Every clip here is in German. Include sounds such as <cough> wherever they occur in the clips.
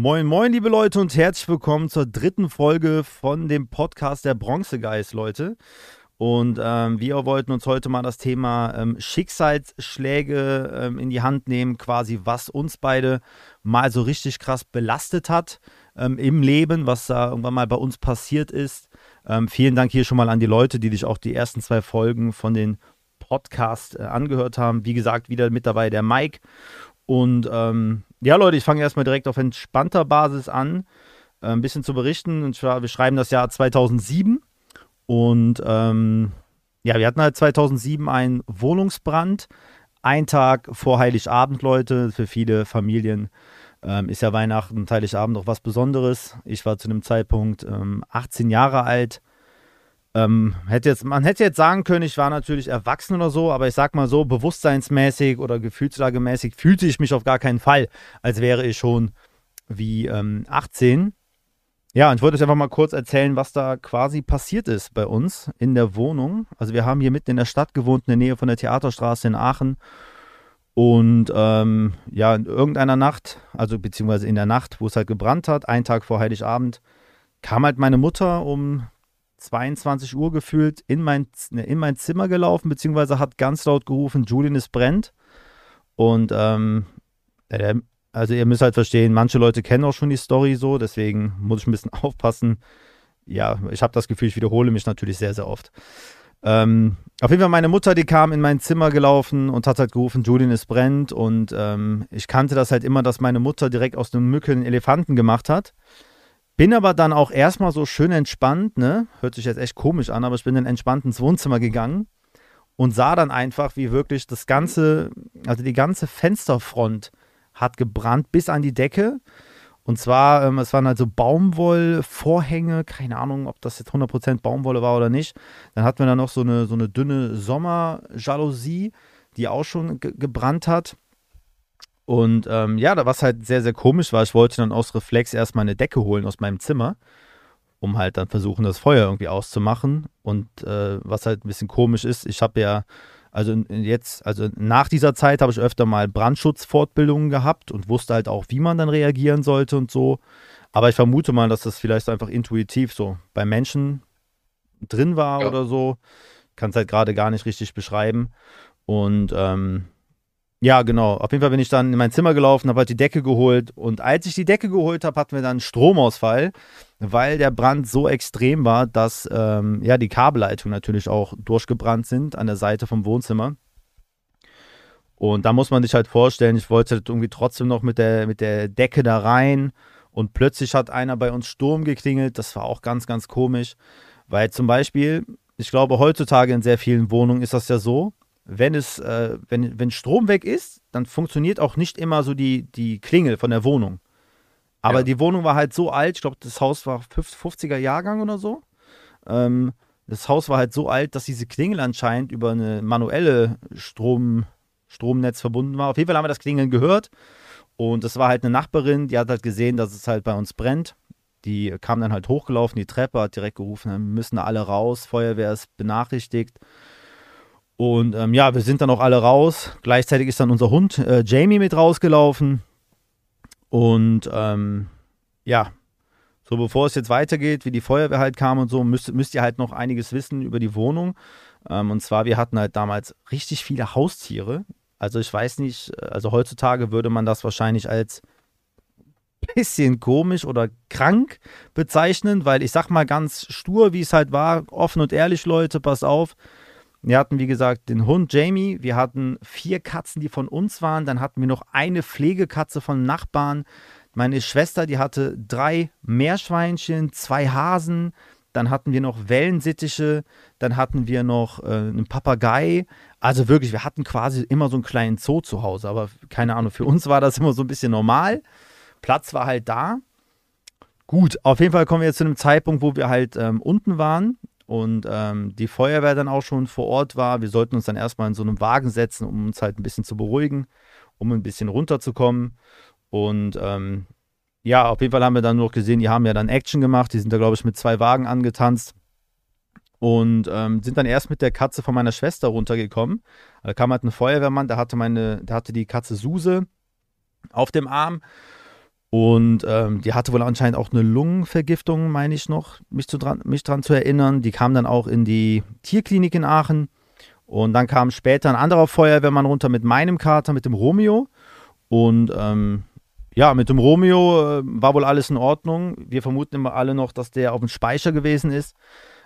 Moin, moin, liebe Leute und herzlich willkommen zur dritten Folge von dem Podcast der Bronze Guys, Leute. Und ähm, wir wollten uns heute mal das Thema ähm, Schicksalsschläge ähm, in die Hand nehmen, quasi was uns beide mal so richtig krass belastet hat ähm, im Leben, was da irgendwann mal bei uns passiert ist. Ähm, vielen Dank hier schon mal an die Leute, die sich auch die ersten zwei Folgen von den Podcast äh, angehört haben. Wie gesagt, wieder mit dabei der Mike. Und ähm, ja, Leute, ich fange erstmal direkt auf entspannter Basis an, äh, ein bisschen zu berichten. Und zwar, wir schreiben das Jahr 2007. Und ähm, ja, wir hatten halt 2007 einen Wohnungsbrand. Ein Tag vor Heiligabend, Leute. Für viele Familien ähm, ist ja Weihnachten und Heiligabend auch was Besonderes. Ich war zu dem Zeitpunkt ähm, 18 Jahre alt. Ähm, hätte jetzt, man hätte jetzt sagen können, ich war natürlich erwachsen oder so, aber ich sag mal so, bewusstseinsmäßig oder gefühlslagemäßig fühlte ich mich auf gar keinen Fall, als wäre ich schon wie ähm, 18. Ja, und ich wollte euch einfach mal kurz erzählen, was da quasi passiert ist bei uns in der Wohnung. Also wir haben hier mitten in der Stadt gewohnt, in der Nähe von der Theaterstraße in Aachen. Und ähm, ja, in irgendeiner Nacht, also beziehungsweise in der Nacht, wo es halt gebrannt hat, einen Tag vor Heiligabend, kam halt meine Mutter um 22 Uhr gefühlt in mein, ne, in mein Zimmer gelaufen, beziehungsweise hat ganz laut gerufen, Julian, es brennt. Und ähm, äh, also ihr müsst halt verstehen, manche Leute kennen auch schon die Story so, deswegen muss ich ein bisschen <laughs> aufpassen. Ja, ich habe das Gefühl, ich wiederhole mich natürlich sehr, sehr oft. Ähm, auf jeden Fall meine Mutter, die kam in mein Zimmer gelaufen und hat halt gerufen, Julian, es brennt. Und ähm, ich kannte das halt immer, dass meine Mutter direkt aus einem Mücke einen Elefanten gemacht hat. Bin aber dann auch erstmal so schön entspannt, ne? Hört sich jetzt echt komisch an, aber ich bin dann entspannt ins Wohnzimmer gegangen und sah dann einfach, wie wirklich das ganze, also die ganze Fensterfront hat gebrannt bis an die Decke. Und zwar, ähm, es waren halt Baumwollvorhänge, keine Ahnung, ob das jetzt 100% Baumwolle war oder nicht. Dann hatten wir da noch so eine, so eine dünne Sommerjalousie, die auch schon gebrannt hat. Und ähm, ja, was halt sehr, sehr komisch war, ich wollte dann aus Reflex erstmal eine Decke holen aus meinem Zimmer, um halt dann versuchen, das Feuer irgendwie auszumachen. Und äh, was halt ein bisschen komisch ist, ich habe ja, also jetzt, also nach dieser Zeit habe ich öfter mal Brandschutzfortbildungen gehabt und wusste halt auch, wie man dann reagieren sollte und so. Aber ich vermute mal, dass das vielleicht einfach intuitiv so bei Menschen drin war ja. oder so. Kann es halt gerade gar nicht richtig beschreiben. Und ähm, ja, genau. Auf jeden Fall bin ich dann in mein Zimmer gelaufen, habe halt die Decke geholt und als ich die Decke geholt habe, hatten wir dann Stromausfall, weil der Brand so extrem war, dass ähm, ja die Kabelleitungen natürlich auch durchgebrannt sind an der Seite vom Wohnzimmer. Und da muss man sich halt vorstellen, ich wollte halt irgendwie trotzdem noch mit der, mit der Decke da rein und plötzlich hat einer bei uns Sturm geklingelt. Das war auch ganz, ganz komisch, weil zum Beispiel, ich glaube, heutzutage in sehr vielen Wohnungen ist das ja so, wenn es, äh, wenn, wenn Strom weg ist, dann funktioniert auch nicht immer so die, die Klingel von der Wohnung. Aber ja. die Wohnung war halt so alt, ich glaube, das Haus war 50er Jahrgang oder so. Ähm, das Haus war halt so alt, dass diese Klingel anscheinend über eine manuelle Strom, Stromnetz verbunden war. Auf jeden Fall haben wir das Klingeln gehört. Und das war halt eine Nachbarin, die hat halt gesehen, dass es halt bei uns brennt. Die kam dann halt hochgelaufen, die Treppe, hat direkt gerufen, wir müssen da alle raus, Feuerwehr ist benachrichtigt. Und ähm, ja, wir sind dann auch alle raus. Gleichzeitig ist dann unser Hund äh, Jamie mit rausgelaufen. Und ähm, ja, so bevor es jetzt weitergeht, wie die Feuerwehr halt kam und so, müsst, müsst ihr halt noch einiges wissen über die Wohnung. Ähm, und zwar, wir hatten halt damals richtig viele Haustiere. Also ich weiß nicht, also heutzutage würde man das wahrscheinlich als bisschen komisch oder krank bezeichnen, weil ich sag mal ganz stur, wie es halt war, offen und ehrlich, Leute, pass auf wir hatten, wie gesagt, den Hund Jamie. Wir hatten vier Katzen, die von uns waren. Dann hatten wir noch eine Pflegekatze von Nachbarn. Meine Schwester, die hatte drei Meerschweinchen, zwei Hasen. Dann hatten wir noch Wellensittiche. Dann hatten wir noch äh, einen Papagei. Also wirklich, wir hatten quasi immer so einen kleinen Zoo zu Hause. Aber keine Ahnung, für uns war das immer so ein bisschen normal. Platz war halt da. Gut, auf jeden Fall kommen wir jetzt zu einem Zeitpunkt, wo wir halt ähm, unten waren und ähm, die Feuerwehr dann auch schon vor Ort war. Wir sollten uns dann erstmal in so einem Wagen setzen, um uns halt ein bisschen zu beruhigen, um ein bisschen runterzukommen. Und ähm, ja, auf jeden Fall haben wir dann noch gesehen, die haben ja dann Action gemacht. Die sind da, glaube ich, mit zwei Wagen angetanzt und ähm, sind dann erst mit der Katze von meiner Schwester runtergekommen. Da kam halt ein Feuerwehrmann, der hatte meine, der hatte die Katze Suse auf dem Arm Und ähm, die hatte wohl anscheinend auch eine Lungenvergiftung, meine ich noch, mich, zu dran, mich dran zu erinnern. Die kam dann auch in die Tierklinik in Aachen. Und dann kam später ein anderer Feuerwehrmann runter mit meinem Kater, mit dem Romeo. Und ähm, ja, mit dem Romeo äh, war wohl alles in Ordnung. Wir vermuten immer alle noch, dass der auf dem Speicher gewesen ist.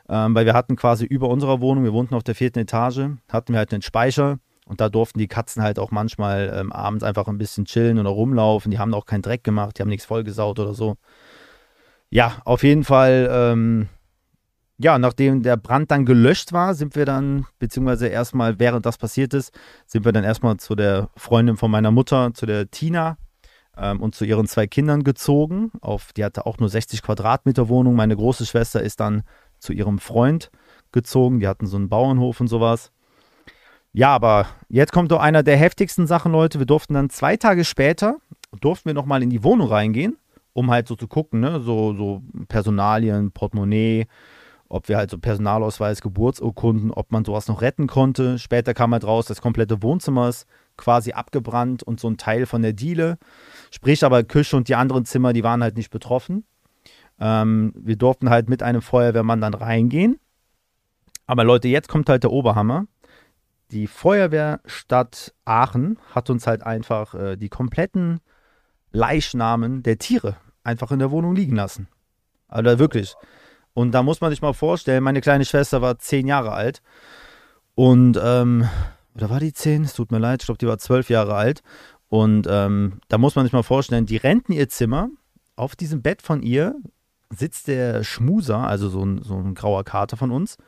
Ähm, weil wir hatten quasi über unserer Wohnung, wir wohnten auf der vierten Etage, hatten wir halt einen Speicher. Und da durften die Katzen halt auch manchmal ähm, abends einfach ein bisschen chillen oder rumlaufen. Die haben auch keinen Dreck gemacht, die haben nichts vollgesaut oder so. Ja, auf jeden Fall, ähm, ja, nachdem der Brand dann gelöscht war, sind wir dann, beziehungsweise erstmal, während das passiert ist, sind wir dann erstmal zu der Freundin von meiner Mutter, zu der Tina ähm, und zu ihren zwei Kindern gezogen. Auf, die hatte auch nur 60 Quadratmeter Wohnung. Meine große Schwester ist dann zu ihrem Freund gezogen. Die hatten so einen Bauernhof und sowas. Ja, aber jetzt kommt doch einer der heftigsten Sachen, Leute. Wir durften dann zwei Tage später, durften wir nochmal in die Wohnung reingehen, um halt so zu gucken, ne? so, so Personalien, Portemonnaie, ob wir halt so Personalausweis, Geburtsurkunden, ob man sowas noch retten konnte. Später kam halt raus, das komplette Wohnzimmer ist quasi abgebrannt und so ein Teil von der Diele. Sprich aber Küche und die anderen Zimmer, die waren halt nicht betroffen. Ähm, wir durften halt mit einem Feuerwehrmann dann reingehen. Aber Leute, jetzt kommt halt der Oberhammer die Feuerwehrstadt Aachen hat uns halt einfach äh, die kompletten Leichnamen der Tiere einfach in der Wohnung liegen lassen. Also wirklich. Und da muss man sich mal vorstellen, meine kleine Schwester war zehn Jahre alt. Und, ähm, oder war die zehn? Es tut mir leid, ich glaube, die war zwölf Jahre alt. Und ähm, da muss man sich mal vorstellen, die renten ihr Zimmer. Auf diesem Bett von ihr sitzt der Schmuser, also so ein, so ein grauer Kater von uns.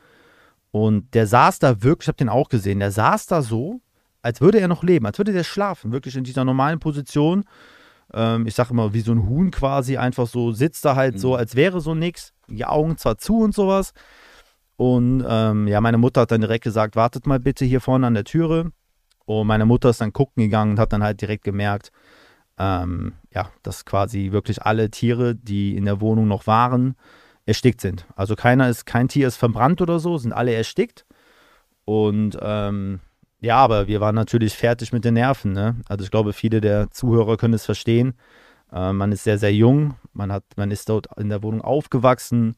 Und der saß da wirklich, ich habe den auch gesehen, der saß da so, als würde er noch leben, als würde der schlafen, wirklich in dieser normalen Position. Ähm, ich sage immer, wie so ein Huhn quasi, einfach so sitzt da halt mhm. so, als wäre so nichts. Die Augen zwar zu und sowas. Und ähm, ja, meine Mutter hat dann direkt gesagt, wartet mal bitte hier vorne an der Türe. Und meine Mutter ist dann gucken gegangen und hat dann halt direkt gemerkt, ähm, ja, dass quasi wirklich alle Tiere, die in der Wohnung noch waren, erstickt sind. Also keiner ist, kein Tier ist verbrannt oder so, sind alle erstickt. Und ähm, ja, aber wir waren natürlich fertig mit den Nerven. Ne? Also ich glaube, viele der Zuhörer können es verstehen. Äh, man ist sehr, sehr jung, man, hat, man ist dort in der Wohnung aufgewachsen,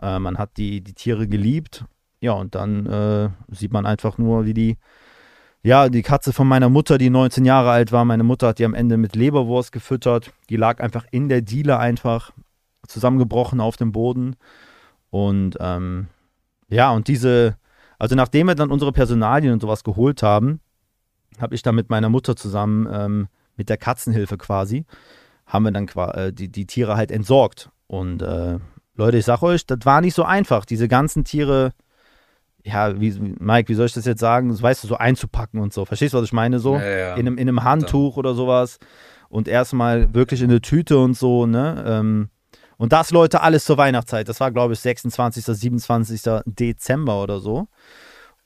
äh, man hat die, die Tiere geliebt. Ja, und dann äh, sieht man einfach nur, wie die, ja, die Katze von meiner Mutter, die 19 Jahre alt war, meine Mutter hat die am Ende mit Leberwurst gefüttert. Die lag einfach in der Diele einfach zusammengebrochen auf dem Boden. Und ähm, ja, und diese, also nachdem wir dann unsere Personalien und sowas geholt haben, habe ich dann mit meiner Mutter zusammen, ähm, mit der Katzenhilfe quasi, haben wir dann äh, die, die Tiere halt entsorgt. Und äh, Leute, ich sag euch, das war nicht so einfach, diese ganzen Tiere, ja, wie, Mike, wie soll ich das jetzt sagen? Das weißt du, so einzupacken und so. Verstehst du, was ich meine? So ja, ja. In, einem, in einem Handtuch oder sowas und erstmal wirklich in eine Tüte und so, ne? Ähm, und das, Leute, alles zur Weihnachtszeit. Das war, glaube ich, 26., 27. Dezember oder so.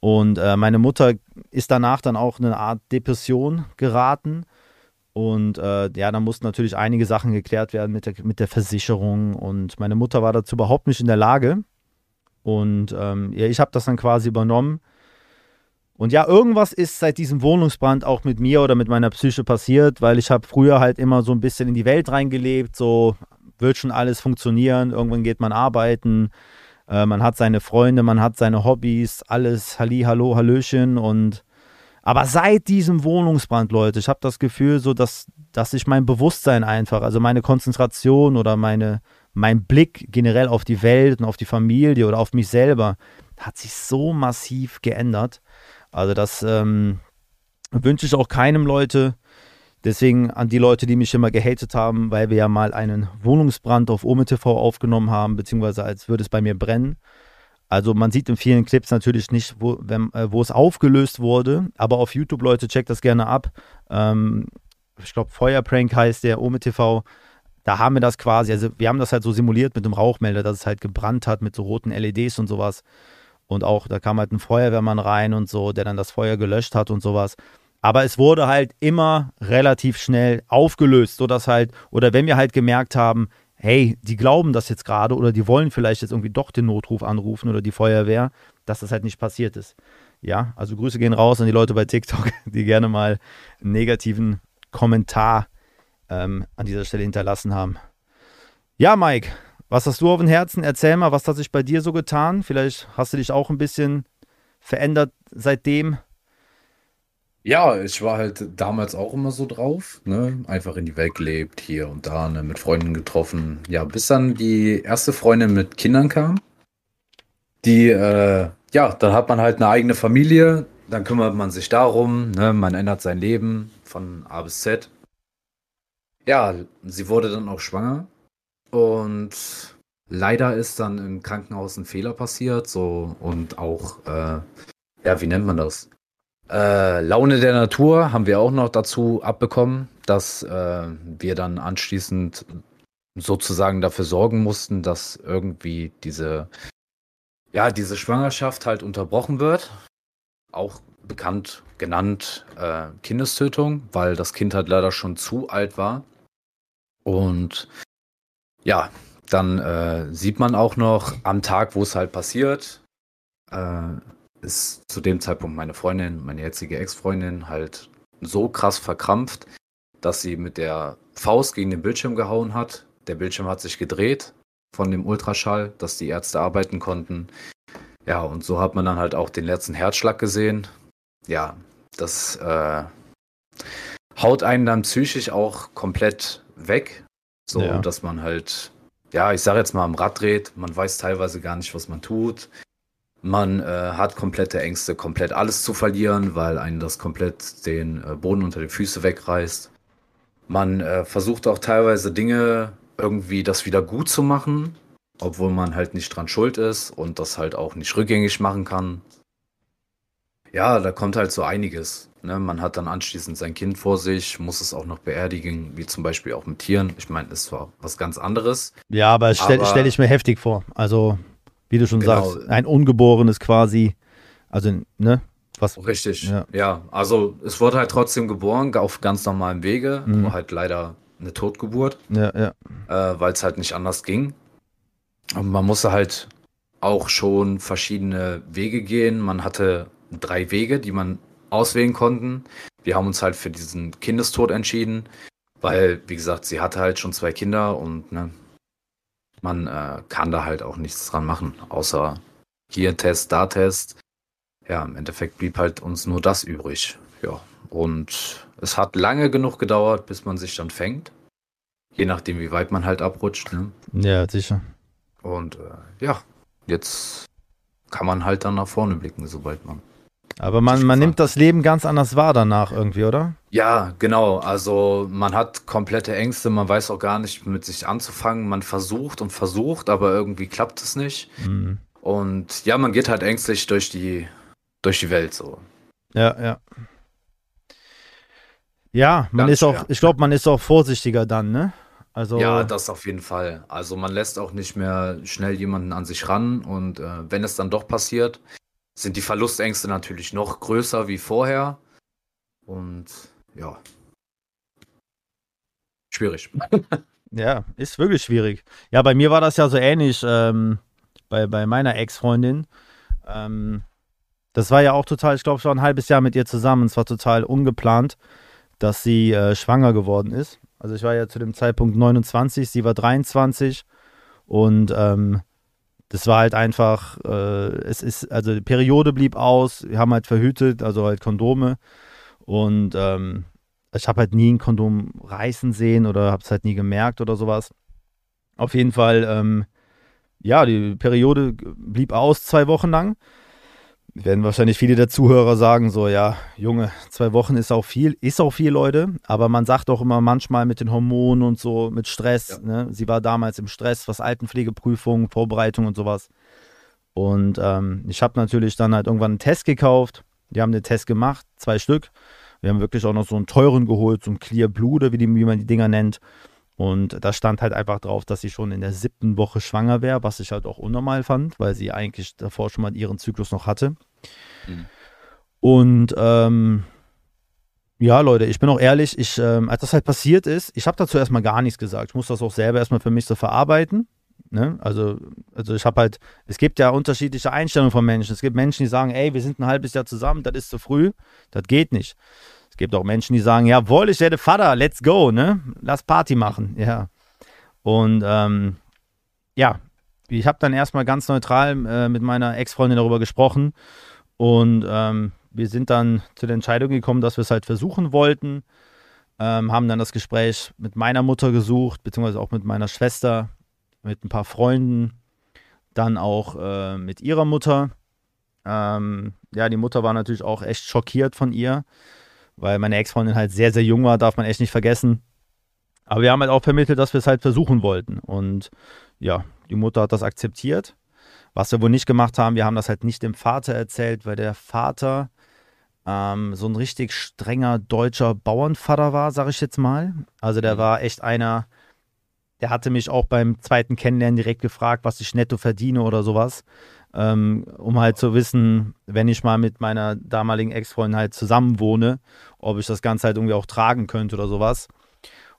Und äh, meine Mutter ist danach dann auch in eine Art Depression geraten. Und äh, ja, da mussten natürlich einige Sachen geklärt werden mit der, mit der Versicherung. Und meine Mutter war dazu überhaupt nicht in der Lage. Und ähm, ja, ich habe das dann quasi übernommen. Und ja, irgendwas ist seit diesem Wohnungsbrand auch mit mir oder mit meiner Psyche passiert, weil ich habe früher halt immer so ein bisschen in die Welt reingelebt, so wird schon alles funktionieren. Irgendwann geht man arbeiten, äh, man hat seine Freunde, man hat seine Hobbys, alles Halli, Hallo, Hallöchen und aber seit diesem Wohnungsbrand, Leute, ich habe das Gefühl, so dass, dass sich mein Bewusstsein einfach, also meine Konzentration oder meine, mein Blick generell auf die Welt und auf die Familie oder auf mich selber hat sich so massiv geändert. Also das ähm, wünsche ich auch keinem Leute. Deswegen an die Leute, die mich immer gehatet haben, weil wir ja mal einen Wohnungsbrand auf OMTV aufgenommen haben, beziehungsweise als würde es bei mir brennen. Also man sieht in vielen Clips natürlich nicht, wo, wenn, äh, wo es aufgelöst wurde, aber auf YouTube, Leute, checkt das gerne ab. Ähm, ich glaube, Feuerprank heißt der OMTV. Da haben wir das quasi, also wir haben das halt so simuliert mit dem Rauchmelder, dass es halt gebrannt hat mit so roten LEDs und sowas. Und auch, da kam halt ein Feuerwehrmann rein und so, der dann das Feuer gelöscht hat und sowas. Aber es wurde halt immer relativ schnell aufgelöst, sodass halt, oder wenn wir halt gemerkt haben, hey, die glauben das jetzt gerade oder die wollen vielleicht jetzt irgendwie doch den Notruf anrufen oder die Feuerwehr, dass das halt nicht passiert ist. Ja, also Grüße gehen raus an die Leute bei TikTok, <laughs> die gerne mal einen negativen Kommentar ähm, an dieser Stelle hinterlassen haben. Ja, Mike, was hast du auf dem Herzen? Erzähl mal, was hat sich bei dir so getan? Vielleicht hast du dich auch ein bisschen verändert seitdem. Ja, ich war halt damals auch immer so drauf, ne? Einfach in die Welt gelebt, hier und da, ne? Mit Freunden getroffen. Ja, bis dann die erste Freundin mit Kindern kam. Die, äh, ja, dann hat man halt eine eigene Familie, dann kümmert man sich darum, ne? Man ändert sein Leben von A bis Z. Ja, sie wurde dann auch schwanger und leider ist dann im Krankenhaus ein Fehler passiert, so und auch, äh, ja, wie nennt man das? Äh, Laune der Natur haben wir auch noch dazu abbekommen, dass äh, wir dann anschließend sozusagen dafür sorgen mussten, dass irgendwie diese, ja, diese Schwangerschaft halt unterbrochen wird. Auch bekannt genannt äh, Kindestötung, weil das Kind halt leider schon zu alt war. Und ja, dann äh, sieht man auch noch am Tag, wo es halt passiert, äh, ist zu dem Zeitpunkt meine Freundin, meine jetzige Ex-Freundin, halt so krass verkrampft, dass sie mit der Faust gegen den Bildschirm gehauen hat. Der Bildschirm hat sich gedreht von dem Ultraschall, dass die Ärzte arbeiten konnten. Ja, und so hat man dann halt auch den letzten Herzschlag gesehen. Ja, das äh, haut einen dann psychisch auch komplett weg, so ja. dass man halt, ja, ich sage jetzt mal am Rad dreht, man weiß teilweise gar nicht, was man tut. Man äh, hat komplette Ängste, komplett alles zu verlieren, weil einen das komplett den äh, Boden unter die Füße wegreißt. Man äh, versucht auch teilweise Dinge irgendwie das wieder gut zu machen, obwohl man halt nicht dran schuld ist und das halt auch nicht rückgängig machen kann. Ja, da kommt halt so einiges. Ne? Man hat dann anschließend sein Kind vor sich, muss es auch noch beerdigen, wie zum Beispiel auch mit Tieren. Ich meine, das war was ganz anderes. Ja, aber das stelle stell ich mir heftig vor. Also wie du schon genau. sagst, ein Ungeborenes quasi. Also, ne? Was? Richtig, ja. ja. Also, es wurde halt trotzdem geboren, auf ganz normalem Wege, mhm. aber halt leider eine Totgeburt. Ja, ja. Äh, Weil es halt nicht anders ging. Und man musste halt auch schon verschiedene Wege gehen. Man hatte drei Wege, die man auswählen konnten. Wir haben uns halt für diesen Kindestod entschieden, weil, wie gesagt, sie hatte halt schon zwei Kinder und ne, man äh, kann da halt auch nichts dran machen, außer hier Test, da Test. Ja, im Endeffekt blieb halt uns nur das übrig. Ja, und es hat lange genug gedauert, bis man sich dann fängt. Je nachdem, wie weit man halt abrutscht. Ne? Ja, sicher. Und äh, ja, jetzt kann man halt dann nach vorne blicken, sobald man aber man, man nimmt das Leben ganz anders wahr danach irgendwie, oder? Ja, genau. Also man hat komplette Ängste, man weiß auch gar nicht mit sich anzufangen. Man versucht und versucht, aber irgendwie klappt es nicht. Mhm. Und ja, man geht halt ängstlich durch die, durch die Welt so. Ja, ja. Ja, man ganz ist auch, ich glaube, man ist auch vorsichtiger dann, ne? Also ja, das auf jeden Fall. Also man lässt auch nicht mehr schnell jemanden an sich ran und äh, wenn es dann doch passiert, sind die Verlustängste natürlich noch größer wie vorher. Und ja. Schwierig. <laughs> ja, ist wirklich schwierig. Ja, bei mir war das ja so ähnlich ähm, bei, bei meiner Ex-Freundin. Ähm, das war ja auch total, ich glaube, war ein halbes Jahr mit ihr zusammen. Es war total ungeplant, dass sie äh, schwanger geworden ist. Also ich war ja zu dem Zeitpunkt 29, sie war 23 und ähm, das war halt einfach, äh, es ist, also die Periode blieb aus, wir haben halt verhütet, also halt Kondome. Und ähm, ich habe halt nie ein Kondom reißen sehen oder habe es halt nie gemerkt oder sowas. Auf jeden Fall, ähm, ja, die Periode blieb aus zwei Wochen lang werden wahrscheinlich viele der Zuhörer sagen, so, ja, Junge, zwei Wochen ist auch viel, ist auch viel, Leute, aber man sagt auch immer manchmal mit den Hormonen und so, mit Stress, ja. ne? sie war damals im Stress, was Altenpflegeprüfung, Vorbereitung und sowas. Und ähm, ich habe natürlich dann halt irgendwann einen Test gekauft, die haben den Test gemacht, zwei Stück. Wir haben wirklich auch noch so einen teuren geholt, so ein Clear Blue oder wie, die, wie man die Dinger nennt. Und da stand halt einfach drauf, dass sie schon in der siebten Woche schwanger wäre, was ich halt auch unnormal fand, weil sie eigentlich davor schon mal ihren Zyklus noch hatte. Mhm. Und ähm, ja, Leute, ich bin auch ehrlich, ich, ähm, als das halt passiert ist, ich habe dazu erstmal gar nichts gesagt. Ich muss das auch selber erstmal für mich so verarbeiten. Ne? Also, also ich habe halt, es gibt ja unterschiedliche Einstellungen von Menschen. Es gibt Menschen, die sagen, ey, wir sind ein halbes Jahr zusammen, das ist zu früh, das geht nicht. Es gibt auch Menschen, die sagen, jawohl, ich werde Vater, let's go, ne? Lass Party machen, ja. Und ähm, ja, ich habe dann erstmal ganz neutral äh, mit meiner Ex-Freundin darüber gesprochen und ähm, wir sind dann zu der Entscheidung gekommen, dass wir es halt versuchen wollten. Ähm, haben dann das Gespräch mit meiner Mutter gesucht, beziehungsweise auch mit meiner Schwester, mit ein paar Freunden, dann auch äh, mit ihrer Mutter. Ähm, ja, die Mutter war natürlich auch echt schockiert von ihr, weil meine Ex-Freundin halt sehr, sehr jung war, darf man echt nicht vergessen. Aber wir haben halt auch vermittelt, dass wir es halt versuchen wollten. Und ja, die Mutter hat das akzeptiert. Was wir wohl nicht gemacht haben, wir haben das halt nicht dem Vater erzählt, weil der Vater ähm, so ein richtig strenger deutscher Bauernvater war, sag ich jetzt mal. Also der mhm. war echt einer, der hatte mich auch beim zweiten Kennenlernen direkt gefragt, was ich netto verdiene oder sowas. Ähm, um halt zu wissen, wenn ich mal mit meiner damaligen Ex-Freundin halt zusammen wohne, ob ich das Ganze halt irgendwie auch tragen könnte oder sowas.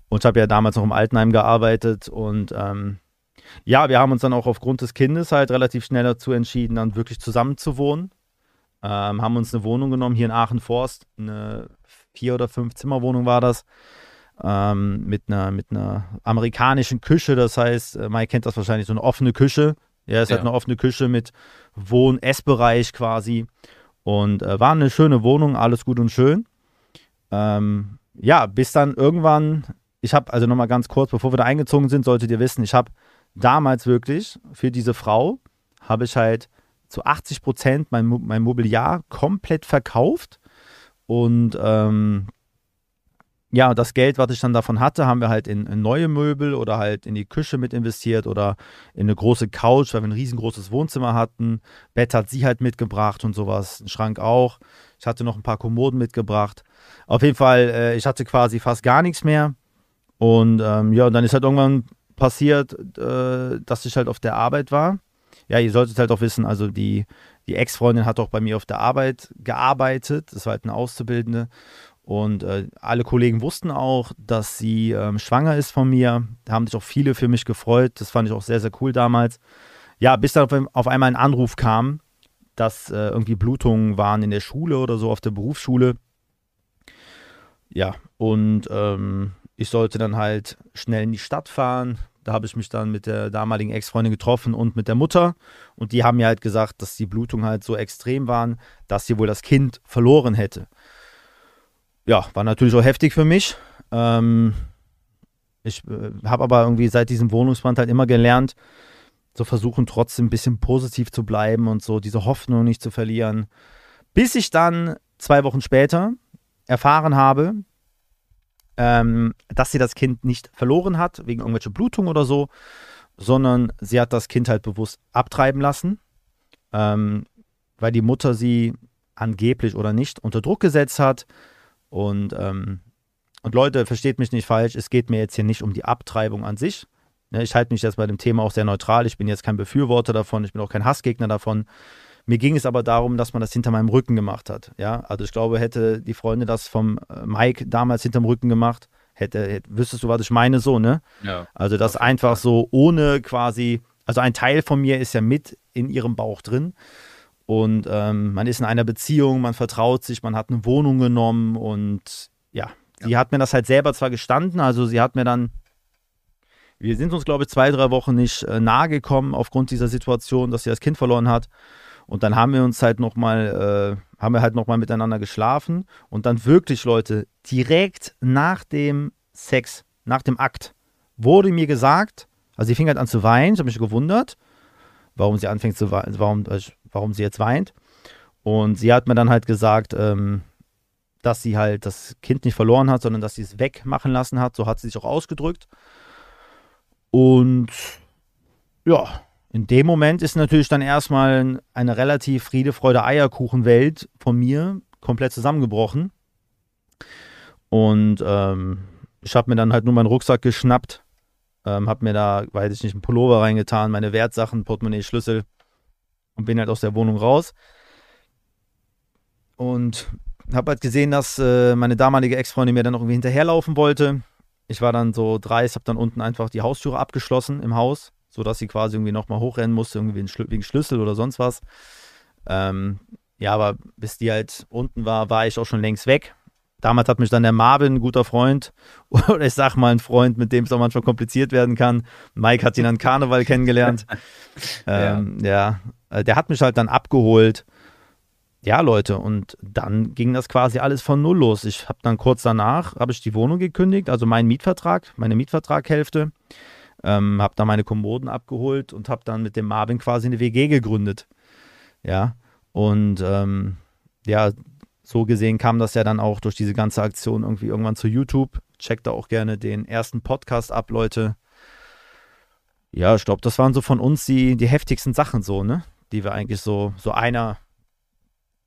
Und ich habe ja damals noch im Altenheim gearbeitet und ähm, ja, wir haben uns dann auch aufgrund des Kindes halt relativ schnell dazu entschieden, dann wirklich zusammen zu wohnen. Ähm, haben uns eine Wohnung genommen hier in Aachen-Forst, eine vier- oder fünf Zimmerwohnung war das, ähm, mit, einer, mit einer amerikanischen Küche. Das heißt, äh, Mike kennt das wahrscheinlich, so eine offene Küche. Ja, es ja. hat eine offene Küche mit Wohn-Essbereich quasi. Und äh, war eine schöne Wohnung, alles gut und schön. Ähm, ja, bis dann irgendwann, ich habe, also nochmal ganz kurz, bevor wir da eingezogen sind, solltet ihr wissen, ich habe damals wirklich für diese Frau, habe ich halt zu 80 Prozent mein, mein Mobiliar komplett verkauft. Und ähm, ja, das Geld, was ich dann davon hatte, haben wir halt in, in, neue Möbel oder halt in die Küche mit investiert oder in eine große Couch, weil wir ein riesengroßes Wohnzimmer hatten. Bett hat sie halt mitgebracht und sowas, ein Schrank auch. Ich hatte noch ein paar Kommoden mitgebracht. Auf jeden Fall, äh, ich hatte quasi fast gar nichts mehr. Und ähm, ja, dann ist halt irgendwann passiert, äh, dass ich halt auf der Arbeit war ja, ihr solltet halt auch wissen, also die, die Ex-Freundin hat auch bei mir auf der Arbeit gearbeitet. Das war halt eine Auszubildende. Und äh, alle Kollegen wussten auch, dass sie ähm, schwanger ist von mir. Da haben sich auch viele für mich gefreut. Das fand ich auch sehr, sehr cool damals. Ja, bis dann auf, auf einmal ein Anruf kam, dass äh, irgendwie Blutungen waren in der Schule oder so, auf der Berufsschule. Ja, und ähm, ich sollte dann halt schnell in die Stadt fahren, da habe ich mich dann mit der damaligen Ex-Freundin getroffen und mit der Mutter. Und die haben mir halt gesagt, dass die Blutungen halt so extrem waren, dass sie wohl das Kind verloren hätte. Ja, war natürlich auch heftig für mich. Ähm, ich äh, habe aber irgendwie seit diesem Wohnungsbrand halt immer gelernt, zu versuchen, trotzdem ein bisschen positiv zu bleiben und so diese Hoffnung nicht zu verlieren. Bis ich dann zwei Wochen später erfahren habe, ähm, dass sie das Kind nicht verloren hat, wegen irgendwelcher Blutung oder so, sondern sie hat das Kind halt bewusst abtreiben lassen, ähm, weil die Mutter sie angeblich oder nicht unter Druck gesetzt hat. Und, ähm, und Leute, versteht mich nicht falsch, es geht mir jetzt hier nicht um die Abtreibung an sich. Ne, ich halte mich jetzt bei dem Thema auch sehr neutral. Ich bin jetzt kein Befürworter davon, ich bin auch kein Hassgegner davon. Mir ging es aber darum, dass man das hinter meinem Rücken gemacht hat. Ja, also ich glaube, hätte die Freunde das vom äh, Mike damals hinterm Rücken gemacht, hätte, hätte wüsstest du, was ich meine, so, ne? Ja. Also das einfach so ohne quasi, also ein Teil von mir ist ja mit in ihrem Bauch drin. Und ähm, man ist in einer Beziehung, man vertraut sich, man hat eine Wohnung genommen und ja, sie ja. hat mir das halt selber zwar gestanden, also sie hat mir dann wir sind uns, glaube ich, zwei, drei Wochen nicht äh, nahe gekommen aufgrund dieser Situation, dass sie das Kind verloren hat. Und dann haben wir uns halt nochmal, äh, haben wir halt nochmal miteinander geschlafen und dann wirklich, Leute, direkt nach dem Sex, nach dem Akt, wurde mir gesagt, also sie fing halt an zu weinen, ich habe mich gewundert, warum sie anfängt zu weinen, warum, warum sie jetzt weint. Und sie hat mir dann halt gesagt, ähm, dass sie halt das Kind nicht verloren hat, sondern dass sie es wegmachen lassen hat. So hat sie sich auch ausgedrückt. Und ja, in dem Moment ist natürlich dann erstmal eine relativ Friede, Freude, Eierkuchen-Welt von mir komplett zusammengebrochen. Und ähm, ich habe mir dann halt nur meinen Rucksack geschnappt, ähm, habe mir da, weiß ich nicht, einen Pullover reingetan, meine Wertsachen, Portemonnaie, Schlüssel und bin halt aus der Wohnung raus. Und habe halt gesehen, dass äh, meine damalige Ex-Freundin mir dann irgendwie hinterherlaufen wollte. Ich war dann so dreist, habe dann unten einfach die Haustüre abgeschlossen im Haus sodass sie quasi irgendwie nochmal hochrennen musste, irgendwie wegen Schlüssel oder sonst was. Ähm, ja, aber bis die halt unten war, war ich auch schon längst weg. Damals hat mich dann der Marvin, ein guter Freund, <laughs> oder ich sag mal ein Freund, mit dem es auch manchmal kompliziert werden kann. Mike hat ihn an Karneval kennengelernt. <laughs> Ähm, ja. ja, der hat mich halt dann abgeholt. Ja, Leute, und dann ging das quasi alles von null los. Ich habe dann kurz danach, habe ich die Wohnung gekündigt, also meinen Mietvertrag, meine Mietvertraghälfte. Ähm, habe dann meine Kommoden abgeholt und habe dann mit dem Marvin quasi eine WG gegründet. Ja, und ähm, ja, so gesehen kam das ja dann auch durch diese ganze Aktion irgendwie irgendwann zu YouTube. Checkt da auch gerne den ersten Podcast ab, Leute. Ja, ich glaube, das waren so von uns die, die heftigsten Sachen so, ne? Die wir eigentlich so, so einer.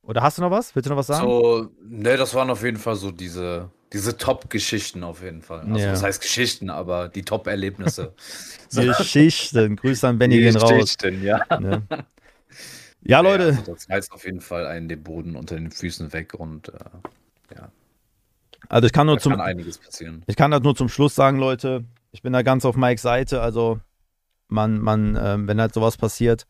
Oder hast du noch was? Willst du noch was sagen? So, ne, das waren auf jeden Fall so diese, diese Top-Geschichten auf jeden Fall. Also, Ja. das heißt Geschichten, aber die Top-Erlebnisse. <laughs> Geschichten. Grüße an Benny gehen raus. Geschichten, ja. Ne? Ja, Leute. Also, das reißt auf jeden Fall einen den Boden unter den Füßen weg und äh, Also ich kann nur da zum, kann einiges passieren. Ich kann das nur zum Schluss sagen, Leute. Ich bin da ganz auf Mikes Seite. Also, man, man, ähm, wenn halt sowas passiert,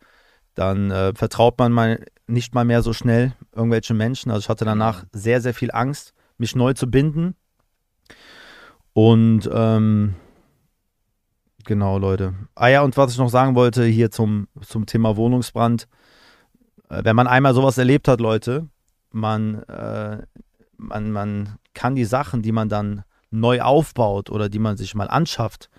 dann äh, vertraut man mal nicht mal mehr so schnell irgendwelche Menschen. Also, ich hatte danach sehr, sehr viel Angst, mich neu zu binden. Und, ähm, genau, Leute. Ah ja, und was ich noch sagen wollte hier zum, zum Thema Wohnungsbrand. Äh, wenn man einmal sowas erlebt hat, Leute, man, äh, man, man kann die Sachen, die man dann neu aufbaut oder die man sich mal anschafft,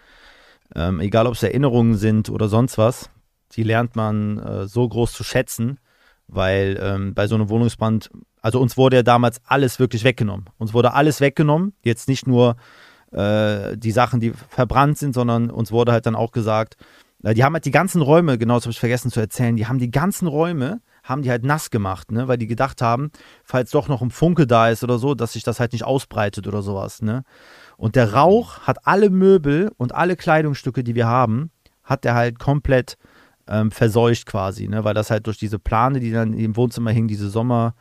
ähm, egal ob es Erinnerungen sind oder sonst was, die lernt man äh, so groß zu schätzen, weil ähm, bei so einem Wohnungsbrand, also uns wurde ja damals alles wirklich weggenommen. Uns wurde alles weggenommen, jetzt nicht nur äh, die Sachen, die verbrannt sind, sondern uns wurde halt dann auch gesagt, äh, die haben halt die ganzen Räume, genau das habe ich vergessen zu erzählen, die haben die ganzen Räume, haben die halt nass gemacht, ne, weil die gedacht haben, falls doch noch ein Funke da ist oder so, dass sich das halt nicht ausbreitet oder sowas, ne. Und der Rauch hat alle Möbel und alle Kleidungsstücke, die wir haben, hat der halt komplett ähm, verseucht quasi, ne, weil das halt durch diese Plane, die dann im Wohnzimmer hingen, diese Sommer,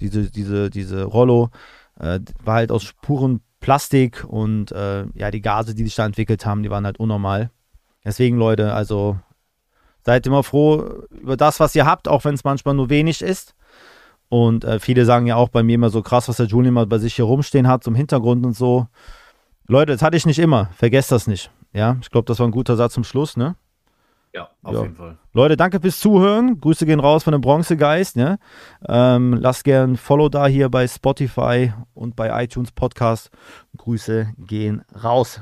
diese, diese, diese Rollo, äh, war halt aus purem Plastik und äh, ja, die Gase, die sich da entwickelt haben, die waren halt unnormal. Deswegen, Leute, also seid immer froh über das, was ihr habt, auch wenn es manchmal nur wenig ist. Und äh, viele sagen ja auch bei mir immer so krass, was der Julian mal bei sich hier rumstehen hat, zum Hintergrund und so. Leute, das hatte ich nicht immer. Vergesst das nicht. Ja, ich glaube, das war ein guter Satz zum Schluss, ne? Ja, auf Ja. jeden Fall. Leute, danke fürs Zuhören. Grüße gehen raus von dem Bronzegeist. Ne? Ähm, lasst gern ein Follow da hier bei Spotify und bei iTunes Podcast. Grüße gehen raus.